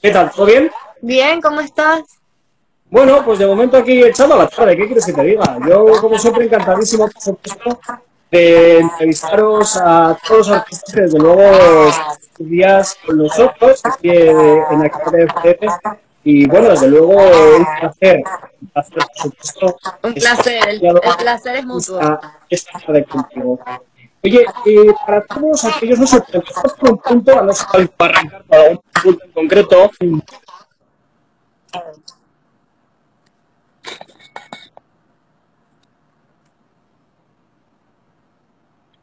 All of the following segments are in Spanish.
¿Qué tal? ¿Todo bien? Bien, ¿cómo estás? Bueno, pues de momento aquí echando la tarde, ¿qué quieres que te diga? Yo, como siempre, encantadísimo, por supuesto, de entrevistaros a todos los artistas que, desde luego, días con nosotros, aquí en la de FF. Y bueno, desde luego, un placer, un placer, por supuesto. Un placer, el, el placer es mutuo. Esta tarde contigo. Oye, eh, para todos aquellos, no sé, empezamos por un punto, no sé cuál arrancar para un punto en concreto.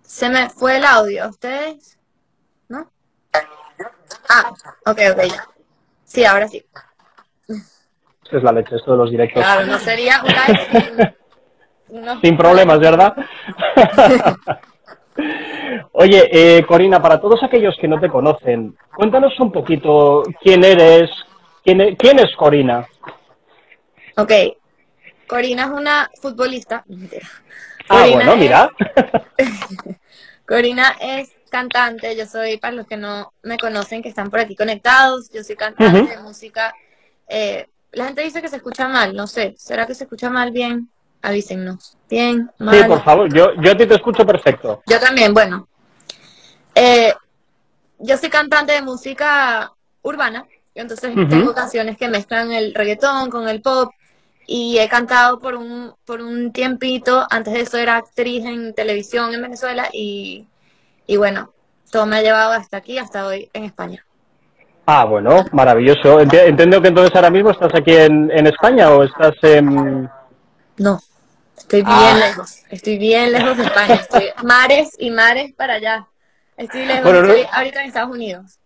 Se me fue el audio, ¿ustedes? ¿No? Ah, ok, ok, ya. Sí, ahora sí. Es la leche, esto de los directos. Claro, no sería un live sin, sin problemas, ¿verdad? Oye, eh, Corina, para todos aquellos que no te conocen, cuéntanos un poquito quién eres, quién, e-, quién es Corina. Ok, Corina es una futbolista. Ah, bueno, mira. Corina es cantante, yo soy, para los que no me conocen, que están por aquí conectados, yo soy cantante de música. Eh, la gente dice que se escucha mal, no sé, ¿será que se escucha mal bien? Avísennos. Bien. Sí, por favor, yo, yo a ti te escucho perfecto. Yo también, bueno. Eh, yo soy cantante de música urbana, entonces tengo canciones que mezclan el reggaetón con el pop y he cantado por un, por un tiempito, antes de eso era actriz en televisión en Venezuela y, y bueno, todo me ha llevado hasta aquí, hasta hoy en España. Ah, bueno, maravilloso. Entiendo que entonces ahora mismo estás aquí en, en España o estás en... No, estoy bien ah. lejos, estoy bien lejos de España, estoy mares y mares para allá. Estoy lejos, estoy ahorita en Estados Unidos.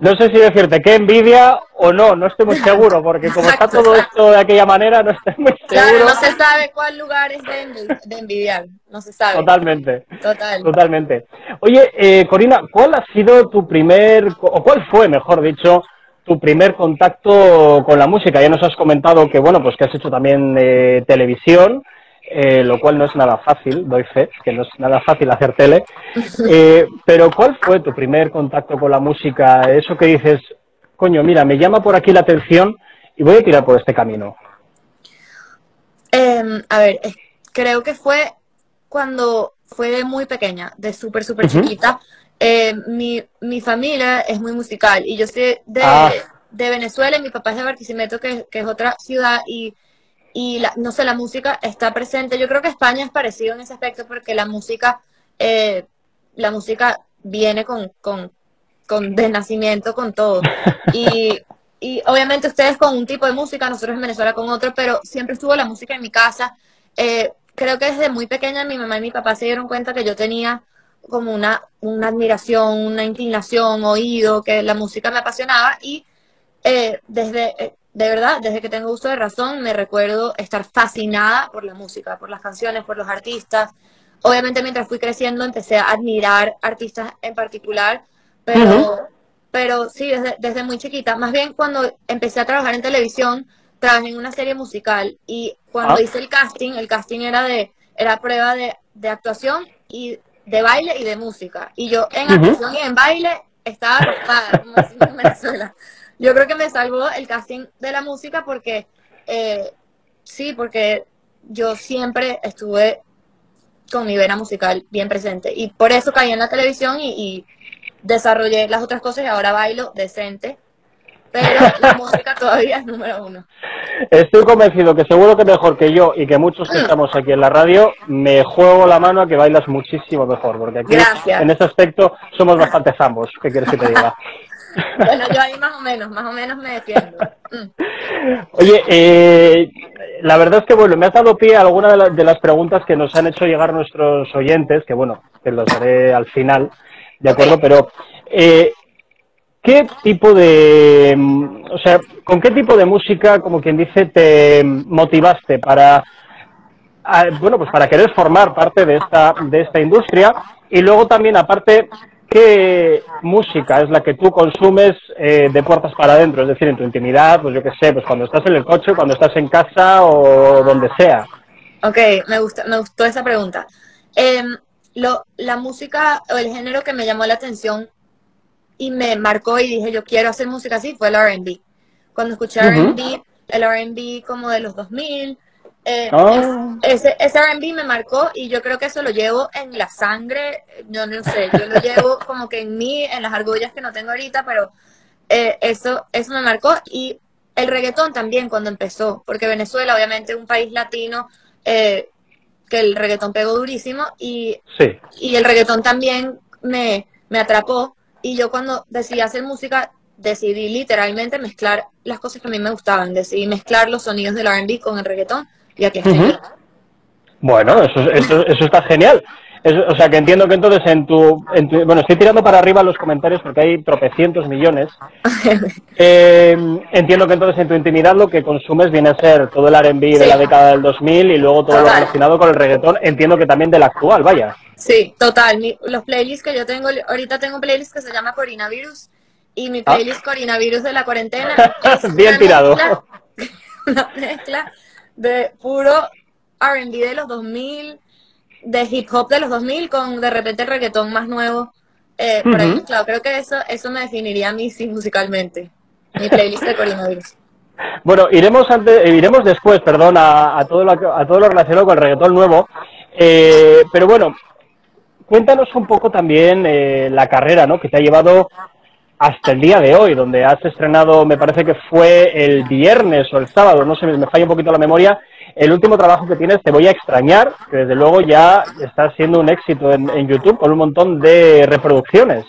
No sé si decirte qué envidia o no, no estoy muy seguro, porque como está todo esto de aquella manera, no estoy muy seguro. Claro, no se sabe cuál lugar es de, envidiar, no se sabe. Totalmente. Total. Totalmente. Oye, eh, Corina, ¿cuál ha sido tu primer, o cuál fue, mejor dicho, tu primer contacto con la música. Ya nos has comentado que, bueno, pues que has hecho también eh, televisión, eh, lo cual no es nada fácil, doy fe, que no es nada fácil hacer tele. Eh, pero ¿cuál fue tu primer contacto con la música? Eso que dices, coño, mira, me llama por aquí la atención y voy a tirar por este camino. Em, a ver, creo que fue cuando fue de muy pequeña, de súper, súper chiquita. Eh, mi, mi, familia es muy musical y yo soy de, ah. de Venezuela y mi papá es de Barquisimeto, que, que es otra ciudad, y, y la, no sé, la música está presente. Yo creo que España es parecido en ese aspecto porque la música, eh, la música viene con, con, con de nacimiento, con todo. Y, y obviamente ustedes con un tipo de música, nosotros en Venezuela con otro, pero siempre estuvo la música en mi casa. Eh, creo que desde muy pequeña mi mamá y mi papá se dieron cuenta que yo tenía como una, una admiración, una inclinación, oído, que la música me apasionaba y eh, desde, eh, de verdad, desde que tengo uso de razón, me recuerdo estar fascinada por la música, por las canciones, por los artistas. Obviamente mientras fui creciendo empecé a admirar artistas en particular, pero, pero sí, desde, desde muy chiquita. Más bien cuando empecé a trabajar en televisión, trabajé en una serie musical y cuando ah. hice el casting, el casting era de era prueba de, de actuación y de baile y de música. Y yo en actuación y en baile estaba arropada, como en Venezuela. Yo creo que me salvó el casting de la música porque, eh, sí, porque yo siempre estuve con mi vena musical bien presente. Y por eso caí en la televisión y, y desarrollé las otras cosas y ahora bailo decente pero la música todavía es número uno. Estoy convencido que seguro que mejor que yo y que muchos que estamos aquí en la radio, me juego la mano a que bailas muchísimo mejor, porque aquí en ese aspecto somos bastante zambos. ¿Qué quieres que te diga? bueno, yo ahí más o menos, más o menos me defiendo. Mm. Oye, eh, la verdad es que bueno, me has dado pie a alguna de, las preguntas que nos han hecho llegar nuestros oyentes, que bueno, te los haré al final, ¿de acuerdo? Pero eh, ¿Qué tipo de, o sea, con qué tipo de música, como quien dice, te motivaste para, bueno, pues para querer formar parte de esta, de esta industria? Y luego también, aparte, ¿qué música es la que tú consumes eh, de puertas para adentro? Es decir, en tu intimidad, pues yo qué sé, pues cuando estás en el coche, cuando estás en casa o donde sea. Ok, me, gusta, me gustó esa pregunta. Em, lo, la música o el género que me llamó la atención y me marcó y dije, yo quiero hacer música así, fue el RB. Cuando escuché RB, el RB como de los 2000, eh, ah. ese, ese RB me marcó y yo creo que eso lo llevo en la sangre, yo no sé, yo lo llevo como que en mí, en las argollas que no tengo ahorita, pero eh, eso, eso me marcó y el reggaetón también cuando empezó, porque Venezuela obviamente es un país latino eh, que el reggaetón pegó durísimo y, y el reggaetón también me, me atrapó y yo cuando decidí hacer música decidí literalmente mezclar las cosas que a mí me gustaban, decidí mezclar los sonidos del R&B con el reggaetón y aquí estoy. Bueno, eso, eso, eso está genial o sea, que entiendo que entonces en tu, Bueno, estoy tirando para arriba los comentarios porque hay tropecientos millones. Eh, entiendo que entonces en tu intimidad lo que consumes viene a ser todo el R&B de la década del 2000 y luego todo lo relacionado con el reggaetón. Entiendo que también del actual, vaya. Sí, total. los playlists que yo tengo... Ahorita tengo un playlist que se llama Coronavirus y mi ah. playlist Coronavirus de la cuarentena es Bien tirado. una mezcla de puro R&B de los 2000 de hip hop de los 2000 con de repente el reggaetón más nuevo. Eh, por ahí, claro, creo que eso, eso me definiría a mí sí musicalmente. Mi playlist de coronavirus. Bueno, iremos antes, eh, iremos después, perdón, a, todo lo, a todo lo relacionado con el reggaetón nuevo. Eh, pero bueno, cuéntanos un poco también la carrera, ¿no? Que te ha llevado hasta el día de hoy, donde has estrenado, me parece que fue el viernes o el sábado, no sé, me falla un poquito la memoria, el último trabajo que tienes, Te voy a extrañar, que desde luego ya está siendo un éxito en, YouTube con un montón de reproducciones.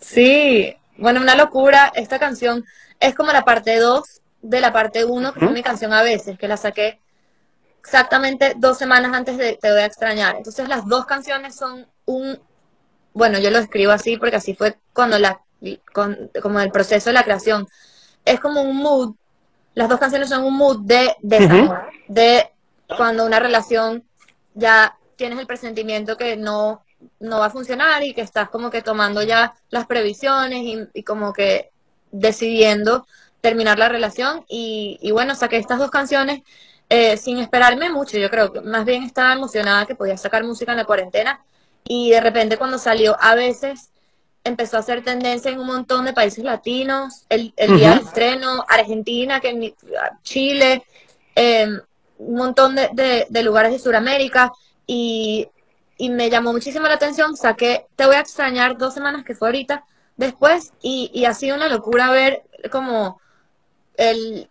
Sí, bueno, una locura. Esta canción es como la parte 2 de la parte 1, que fue mi canción a veces, que la saqué exactamente dos semanas antes de Te voy a extrañar. Entonces las dos canciones son un, bueno, yo lo escribo así porque así fue cuando la con, como el proceso de la creación. Es como un mood, las dos canciones son un mood de desamor, de cuando una relación ya tienes el presentimiento que no, no va a funcionar y que estás como que tomando ya las previsiones y, como que decidiendo terminar la relación. Y, y bueno, saqué estas dos canciones eh, sin esperarme mucho. Yo creo que más bien estaba emocionada que podía sacar música en la cuarentena. Y de repente cuando salió a veces empezó a hacer tendencia en un montón de países latinos, el, día del estreno, Argentina, que Chile, em, un montón de, lugares de Sudamérica. Y, me llamó muchísimo la atención, saqué Te voy a extrañar dos semanas que fue ahorita después. Y, y ha sido una locura ver como el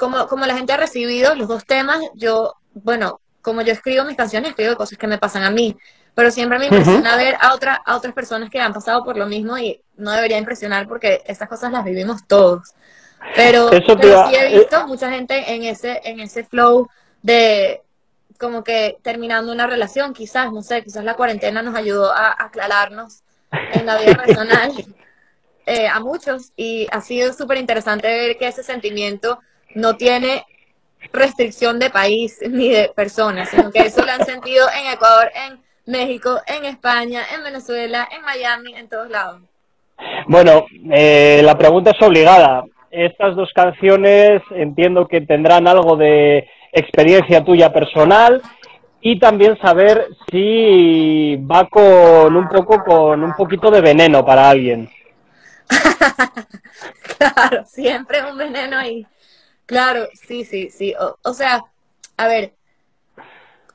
como, como la gente ha recibido los dos temas, yo, bueno, como yo escribo mis canciones, escribo cosas que me pasan a mí pero siempre me impresiona ver a, otra, a otras personas que han pasado por lo mismo y no debería impresionar porque esas cosas las vivimos todos. Pero, sí he visto mucha gente en ese, en ese flow de como que terminando una relación, quizás, no sé, quizás la cuarentena nos ayudó a aclararnos en la vida personal eh, a muchos y ha sido súper interesante ver que ese sentimiento no tiene restricción de país ni de personas, sino que eso lo han sentido en Ecuador, en México, en España, en Venezuela, en Miami, en todos lados. Bueno, eh, la pregunta es obligada. Estas dos canciones entiendo que tendrán algo de experiencia tuya personal y también saber si va con un poco con un poquito de veneno para alguien. claro, siempre un veneno ahí. Claro, sí, sí, sí. o sea, a ver,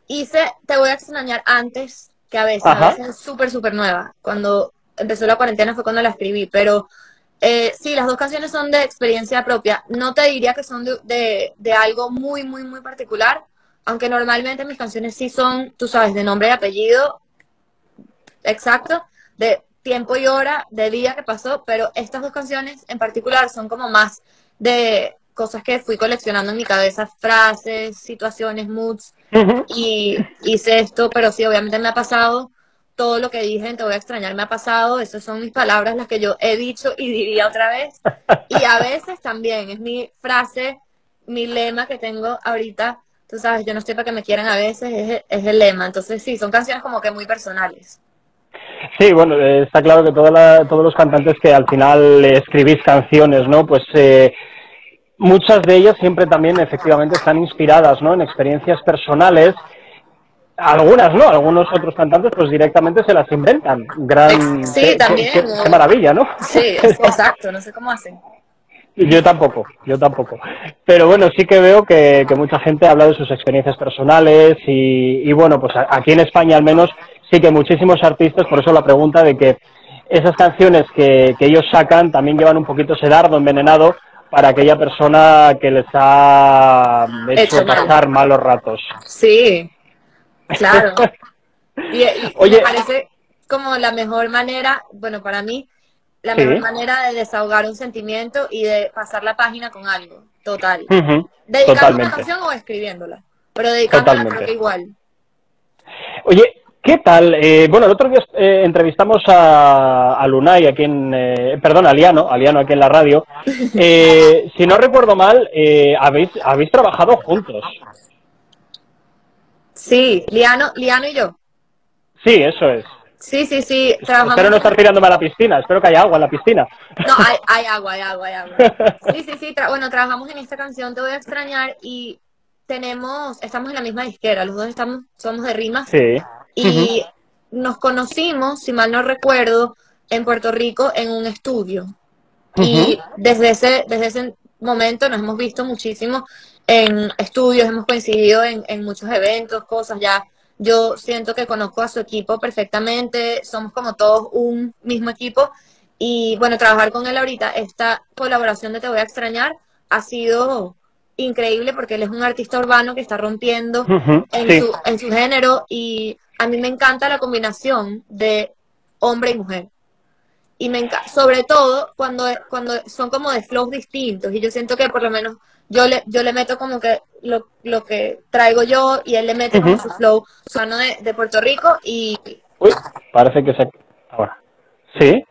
hice Te voy a extrañar antes, que a veces, a veces es súper, súper nueva. Cuando empezó la cuarentena fue cuando la escribí, pero eh, sí, las dos canciones son de experiencia propia. No te diría que son de, de, algo muy, muy, muy particular, aunque normalmente mis canciones sí son, tú sabes, de nombre y apellido exacto, de tiempo y hora, de día que pasó, pero estas dos canciones en particular son como más de cosas que fui coleccionando en mi cabeza, frases, situaciones, moods, y hice esto, pero sí, obviamente me ha pasado todo lo que dije, te voy a extrañar, me ha pasado, esas son mis palabras, las que yo he dicho y diría otra vez, y a veces también, es mi frase, mi lema que tengo ahorita, tú sabes, yo no estoy para que me quieran a veces, es, es el lema, entonces sí, son canciones como que muy personales. Sí, bueno, eh, está claro que todos los cantantes que al final escribís canciones, ¿no? Pues eh, muchas de ellas siempre también efectivamente están inspiradas ¿no? en experiencias personales algunas no, algunos otros cantantes pues directamente se las inventan. Gran, sí, también. Qué, maravilla, ¿no? Sí, exacto, no sé cómo hacen. Yo tampoco, yo tampoco. Pero bueno, sí que veo que, mucha gente habla de sus experiencias personales y, bueno, pues aquí en España al menos sí que muchísimos artistas, por eso la pregunta de que esas canciones que, que ellos sacan también llevan un poquito ese dardo envenenado para aquella persona que les ha hecho, pasar malos ratos. Sí, claro. y, Oye, me parece como la mejor manera, bueno, para mí, la mejor manera de desahogar un sentimiento y de pasar la página con algo, total. Dedicando una canción o escribiéndola, pero dedicándola creo que igual. Oye, ¿Qué tal? Eh, bueno, el otro día eh, entrevistamos a, a, Lunay aquí en, eh, perdón, a Liano, a Liano aquí en la radio. si no recuerdo mal, habéis, habéis trabajado juntos. Sí, Liano, Liano y yo. Sí, eso es. Sí, sí, sí. Espero no estar tirándome a la piscina, espero que haya agua en la piscina. No, hay, hay agua, hay agua, hay agua. Sí, sí, sí. bueno, trabajamos en esta canción, Te voy a extrañar y tenemos, estamos en la misma disquera, los dos estamos, somos de rimas. Sí. Y nos conocimos, si mal no recuerdo, en Puerto Rico en un estudio. Y desde ese, desde ese momento nos hemos visto muchísimo en estudios, hemos coincidido en, en muchos eventos, cosas ya. Yo siento que conozco a su equipo perfectamente, somos como todos un mismo equipo. Y bueno, trabajar con él ahorita, esta colaboración de Te Voy a Extrañar, ha sido increíble porque él es un artista urbano que está rompiendo en, su, en su género y a mí me encanta la combinación de hombre y mujer. Y me encanta, sobre todo cuando, cuando son como de flows distintos. Y yo siento que por lo menos yo le, yo le meto como que lo, lo que traigo yo y él le mete como su flow sano de, de, Puerto Rico y... Uy, parece que se... Ahora. ¿Sí?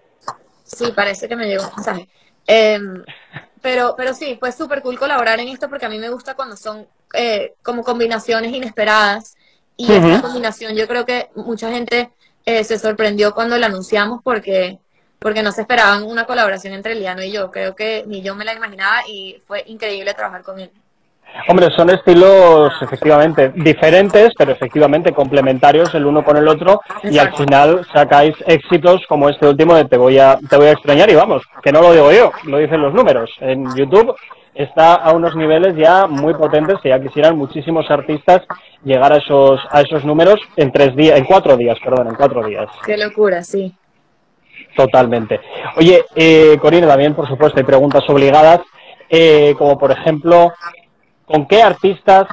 Sí, parece que me llegó un mensaje. Em, pero, pero sí, fue súper cool colaborar en esto porque a mí me gusta cuando son eh, como combinaciones inesperadas y esta combinación yo creo que mucha gente eh, se sorprendió cuando la anunciamos porque, porque no se esperaban una colaboración entre Liano y yo. Creo que ni yo me la imaginaba y fue increíble trabajar con él. Hombre, son estilos efectivamente diferentes, pero efectivamente complementarios el uno con el otro y al final sacáis éxitos como este último de te voy a te voy a extrañar y vamos, que no lo digo yo, lo dicen los números. En YouTube está a unos niveles ya muy potentes que ya quisieran muchísimos artistas llegar a esos a esos números en tres días, en cuatro días, perdón, en cuatro días. Qué locura, sí. Totalmente. Oye, eh, Corina, también por supuesto hay preguntas obligadas, eh, como por ejemplo, ¿con qué artistas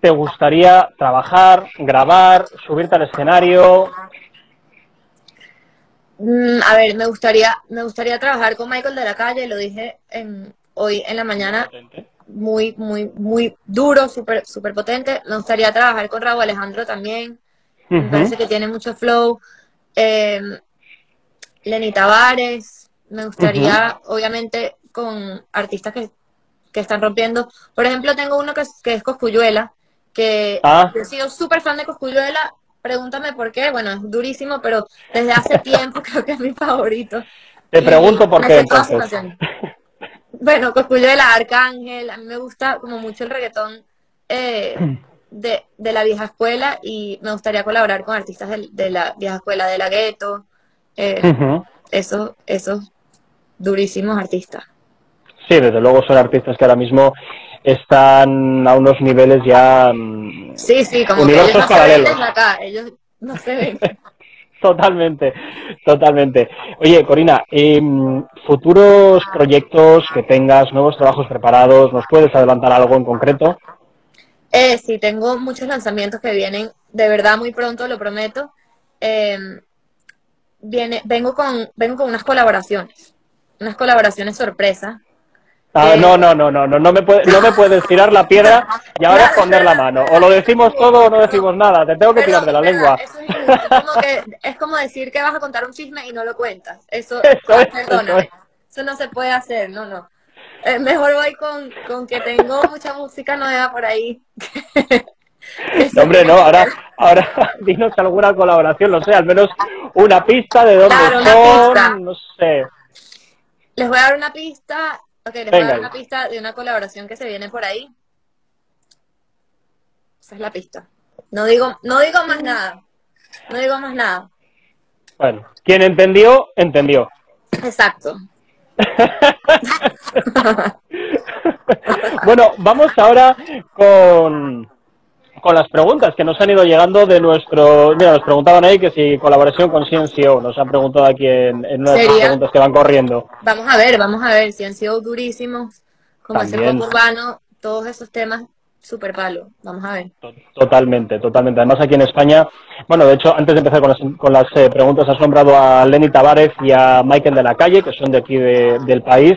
te gustaría trabajar, grabar, subirte al escenario? Mm, a ver, me gustaría, me gustaría trabajar con Michael de la Calle, lo dije en, hoy en la mañana muy, muy, muy duro, súper super potente. Me gustaría trabajar con Raúl Alejandro también. Me parece que tiene mucho flow. Eh, Lenny Tavares. Me gustaría, obviamente, con artistas que, están rompiendo. Por ejemplo, tengo uno que es, que es Coscuyuela, que ah. he sido súper fan de Coscuyuela. Pregúntame por qué. Bueno, es durísimo, pero desde hace tiempo creo que es mi favorito. Te pregunto por qué entonces. Bueno, Cosculluela, Arcángel, a mí me gusta como mucho el reggaetón eh, de, la vieja escuela y me gustaría colaborar con artistas de, la vieja escuela de la gueto, eh, esos, esos durísimos artistas. Sí, desde luego son artistas que ahora mismo están a unos niveles ya mm, sí, sí, como universos que ellos no paralelos. Se ven acá, ellos no se ven. Totalmente, totalmente. Oye, Corina, em, futuros proyectos que tengas, nuevos trabajos preparados, ¿nos puedes adelantar algo en concreto? Eh, sí, tengo muchos lanzamientos que vienen de verdad muy pronto, lo prometo. Em, viene, vengo con, vengo con unas colaboraciones, unas colaboraciones sorpresa Ah, no, no, no, no, no, no me, puede, no me puedes tirar la piedra y ahora esconder la mano. O lo decimos todo o no decimos nada. Te tengo que tirar de la lengua. es, como que, es como decir que vas a contar un chisme y no lo cuentas. Eso, eso, perdóname. Eso, no se puede hacer, no, no. Eh, mejor voy con, con que tengo mucha música nueva por ahí. no, hombre, no, ahora, ahora dinos alguna colaboración, no sé, al menos una pista de dónde son, no sé. Les voy a dar una pista Ok, les voy a dar una pista de una colaboración que se viene por ahí. Esa es la pista. No digo, no digo más nada. No digo más nada. Bueno, quien entendió, entendió. Exacto. bueno, vamos ahora con, con las preguntas que nos han ido llegando de nuestro... Mira, nos preguntaban ahí que si colaboración con CNCO, nos han preguntado aquí en, en una de las preguntas que van corriendo. Vamos a ver, vamos a ver, CNCO durísimos, como ese pop urbano, todos esos temas super palo. Vamos a ver. Totalmente, totalmente. Además aquí en España, bueno, de hecho, antes de empezar con las, con las eh, preguntas, has nombrado a Lenny Tavares y a Michael de la Calle, que son de aquí del país.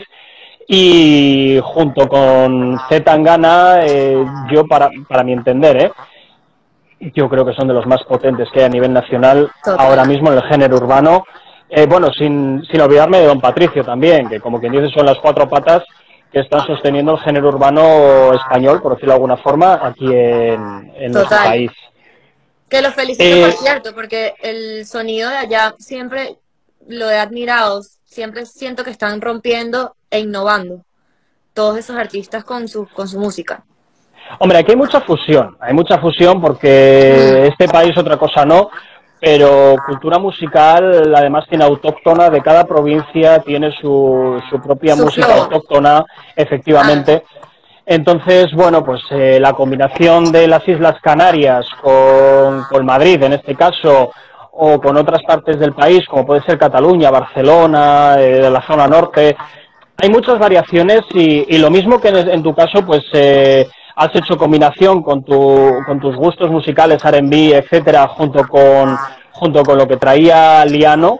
Y junto con Z Tangana, eh, yo para, para mi entender, ¿eh? yo creo que son de los más potentes que hay a nivel nacional ahora mismo en el género urbano. Eh, bueno, sin, sin olvidarme de Don Patricio también, que como quien dice son las cuatro patas que están sosteniendo el género urbano español, por decirlo de alguna forma, aquí en, nuestro país. Que los felicito, por eh, cierto, porque el sonido de allá siempre lo he admirado, siempre siento que están rompiendo e innovando todos esos artistas con su, con su música. Hombre, aquí hay mucha fusión, hay mucha fusión porque este país otra cosa no, pero cultura musical además tiene autóctona de cada provincia, tiene su, su propia música autóctona, efectivamente. Entonces, bueno, pues eh, la combinación de las Islas Canarias con, con Madrid, en este caso, o con otras partes del país, como puede ser Cataluña, Barcelona, eh, la zona norte, hay muchas variaciones y, lo mismo que en, tu caso, pues eh, has hecho combinación con, tu, con tus gustos musicales, R&B, etcétera, junto con, junto con lo que traía Liano,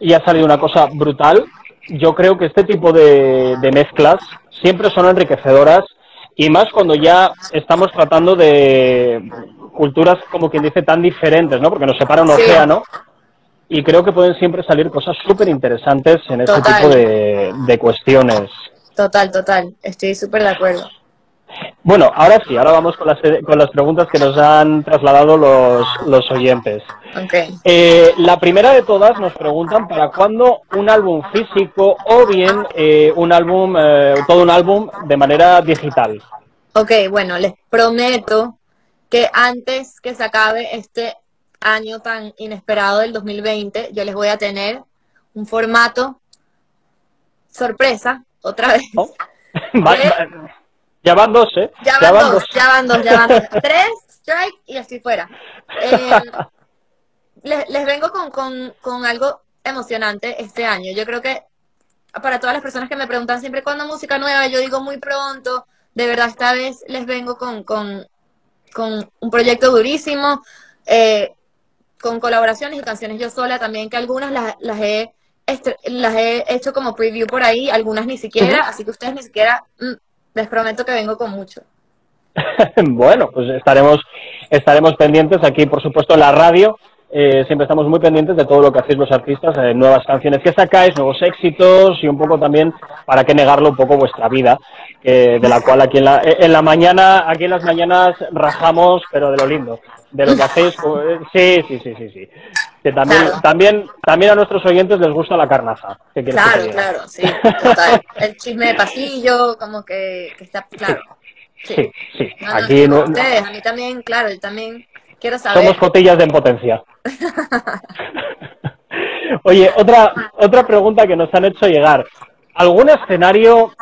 y ha salido una cosa brutal. Yo creo que este tipo de mezclas siempre son enriquecedoras y más cuando ya estamos tratando de culturas, como quien dice, tan diferentes, ¿no? Porque nos separa un océano y creo que pueden siempre salir cosas súper interesantes en este tipo de, de cuestiones. Total, total, estoy súper de acuerdo. Bueno, ahora sí, ahora vamos con las, con las preguntas que nos han trasladado los, los oyentes. Okay. Eh, la primera de todas nos preguntan para cuándo un álbum físico o bien eh, un álbum, eh, todo un álbum de manera digital. Ok, bueno, les prometo que antes que se acabe este año tan inesperado del 2020, yo les voy a tener un formato sorpresa, otra vez. Oh. Ya van dos, ¿eh? Ya van, dos, ya van dos, ya van dos. Tres, strike y así fuera. Eh, les, les, vengo con, con, con algo emocionante este año. Yo creo que para todas las personas que me preguntan siempre cuándo música nueva, yo digo muy pronto. De verdad, esta vez les vengo con, con, con un proyecto durísimo, eh, con colaboraciones y canciones yo sola también, que algunas las, las, he, las he hecho como preview por ahí, algunas ni siquiera, así que ustedes ni siquiera mm, les prometo que vengo con mucho. bueno, pues estaremos, estaremos pendientes aquí, por supuesto, en la radio. Eh, siempre estamos muy pendientes de todo lo que hacéis los artistas, eh, nuevas canciones que sacáis, nuevos éxitos y un poco también, para qué negarlo, un poco vuestra vida, de la cual aquí en la, en la mañana, aquí en las mañanas rajamos, pero de lo lindo, de lo que hacéis. Pues, sí, sí, sí, sí, sí. Que también, también, también a nuestros oyentes les gusta la carnaza. Claro, claro, sí, total. El chisme de pasillo, como que, está claro. Sí, sí. Aquí no, ustedes, a mí también, claro, yo también quiero saber. Somos cotillas de impotencia. Oye, otra, otra pregunta que nos han hecho llegar. ¿Algún escenario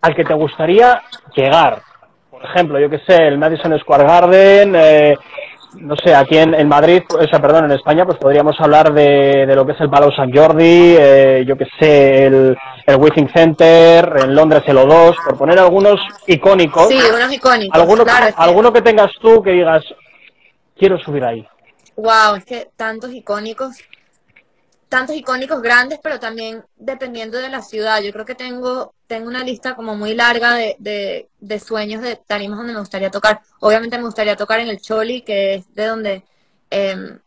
al que te gustaría llegar? Por ejemplo, yo que sé, el Madison Square Garden, eh, no sé, aquí en, en, Madrid, o sea, perdón, en España, pues podríamos hablar de, de lo que es el Palau San Jordi, eh, yo que sé, el, el Withing Center, en Londres el O2, por poner algunos icónicos. Sí, unos icónicos. Alguno, alguno que tengas tú que digas, quiero subir ahí. Wow, es que tantos icónicos tantos icónicos grandes, pero también dependiendo de la ciudad. Yo creo que tengo, tengo una lista como muy larga de, de, sueños de tarimas donde me gustaría tocar. Obviamente me gustaría tocar en el Choli, que es de donde, em,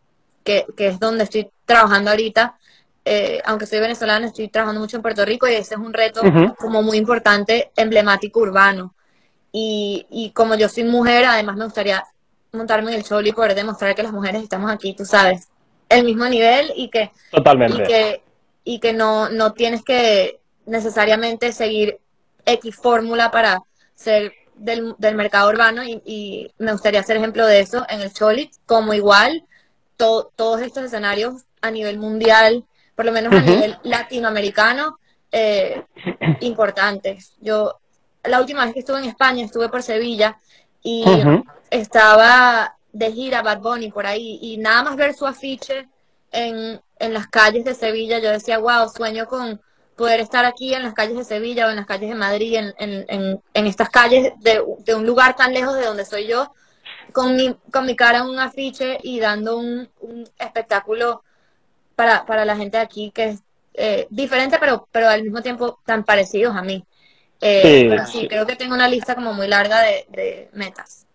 que, es donde estoy trabajando ahorita. Eh, aunque soy venezolana, estoy trabajando mucho en Puerto Rico y ese es un reto como muy importante, emblemático urbano. Y, y como yo soy mujer, además me gustaría montarme en el Choli y poder demostrar que las mujeres estamos aquí, tú sabes, el mismo nivel y que, Totalmente. Y que, y que no, no tienes que necesariamente seguir X fórmula para ser del, del mercado urbano y, y, me gustaría ser ejemplo de eso en el Choli, como igual to, todos estos escenarios a nivel mundial, por lo menos a nivel latinoamericano, eh, importantes. Yo, la última vez que estuve en España, estuve por Sevilla y estaba de gira Bad Bunny por ahí y nada más ver su afiche en, en las calles de Sevilla, yo decía, wow, sueño con poder estar aquí en las calles de Sevilla o en las calles de Madrid, en, en, en, estas calles de, de, un lugar tan lejos de donde soy yo, con mi, con mi cara en un afiche y dando un, un espectáculo para, para la gente de aquí que es eh, diferente, pero, pero al mismo tiempo tan parecidos a mí. Eh, sí, pero sí, creo que tengo una lista como muy larga de, de metas.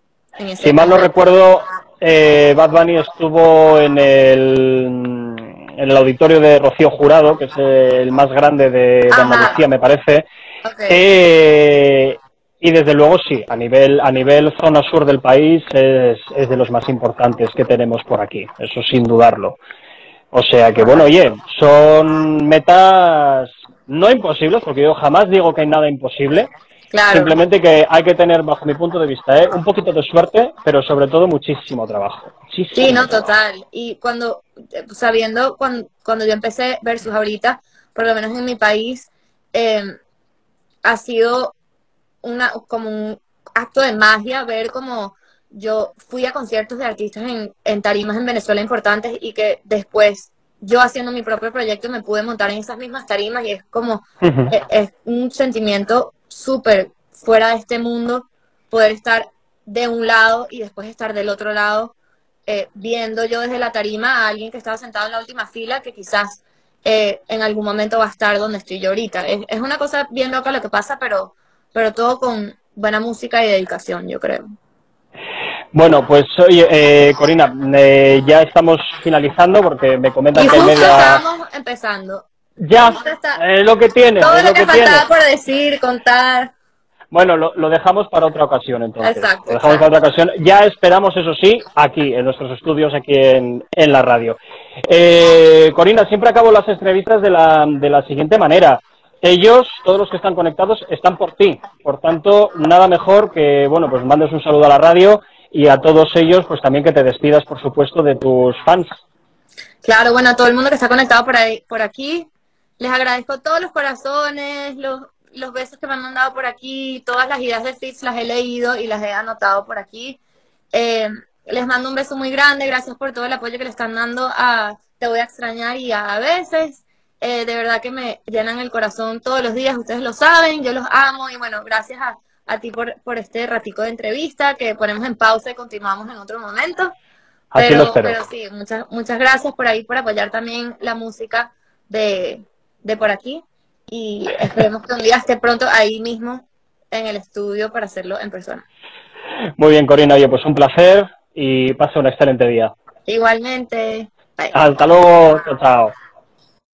Si mal no recuerdo, eh, Bad Bunny estuvo en el en el auditorio de Rocío Jurado, que es el más grande de, Andalucía, me parece. Eh, y desde luego sí, a nivel, a nivel zona sur del país es, es de los más importantes que tenemos por aquí, eso sin dudarlo. O sea que bueno, oye, son metas no imposibles, porque yo jamás digo que hay nada imposible, Simplemente que hay que tener, bajo mi punto de vista, ¿eh? un poquito de suerte, pero sobre todo muchísimo trabajo. sí, no, total. Y cuando, sabiendo, cuando, cuando yo empecé Versus ahorita, por lo menos en mi país, eh, ha sido una como un acto de magia ver como yo fui a conciertos de artistas en, en tarimas en Venezuela importantes y que después yo haciendo mi propio proyecto me pude montar en esas mismas tarimas y es como, e, es, un sentimiento súper fuera de este mundo poder estar de un lado y después estar del otro lado, eh, viendo yo desde la tarima a alguien que estaba sentado en la última fila que quizás eh, en algún momento va a estar donde estoy yo ahorita. Es, es, una cosa bien loca lo que pasa, pero, pero todo con buena música y dedicación, yo creo. Bueno, pues oye, eh, Corina, eh, ya estamos finalizando porque me comentan que media... estamos empezando. Ya, eh, lo que tiene. Todo lo, que, faltaba por decir, contar. Bueno, lo, lo, dejamos para otra ocasión entonces. Exacto. Lo dejamos para otra ocasión. Ya esperamos, eso sí, aquí, en nuestros estudios, aquí en, en la radio. Eh, Corina, siempre acabo las entrevistas de la, de la siguiente manera. Ellos, todos los que están conectados, están por ti. Por tanto, nada mejor que, bueno, pues mandes un saludo a la radio y a todos ellos, pues también que te despidas, por supuesto, de tus fans. Claro, bueno, a todo el mundo que está conectado por ahí, por aquí, les agradezco todos los corazones, los, los besos que me han mandado por aquí, todas las ideas de Fitz las he leído y las he anotado por aquí. Eh, les mando un beso muy grande, gracias por todo el apoyo que le están dando a Te voy a extrañar y a, veces. Eh, de verdad que me llenan el corazón todos los días, ustedes lo saben, yo los amo y bueno, gracias a, a ti por, por este ratico de entrevista que ponemos en pausa y continuamos en otro momento. Pero, pero sí, muchas, muchas gracias por ahí, por apoyar también la música de, de por aquí. Y esperemos que un día esté pronto ahí mismo en el estudio para hacerlo en persona. Muy bien, Corina. Oye, pues un placer y pase un excelente día. Igualmente. Hasta luego. Chao.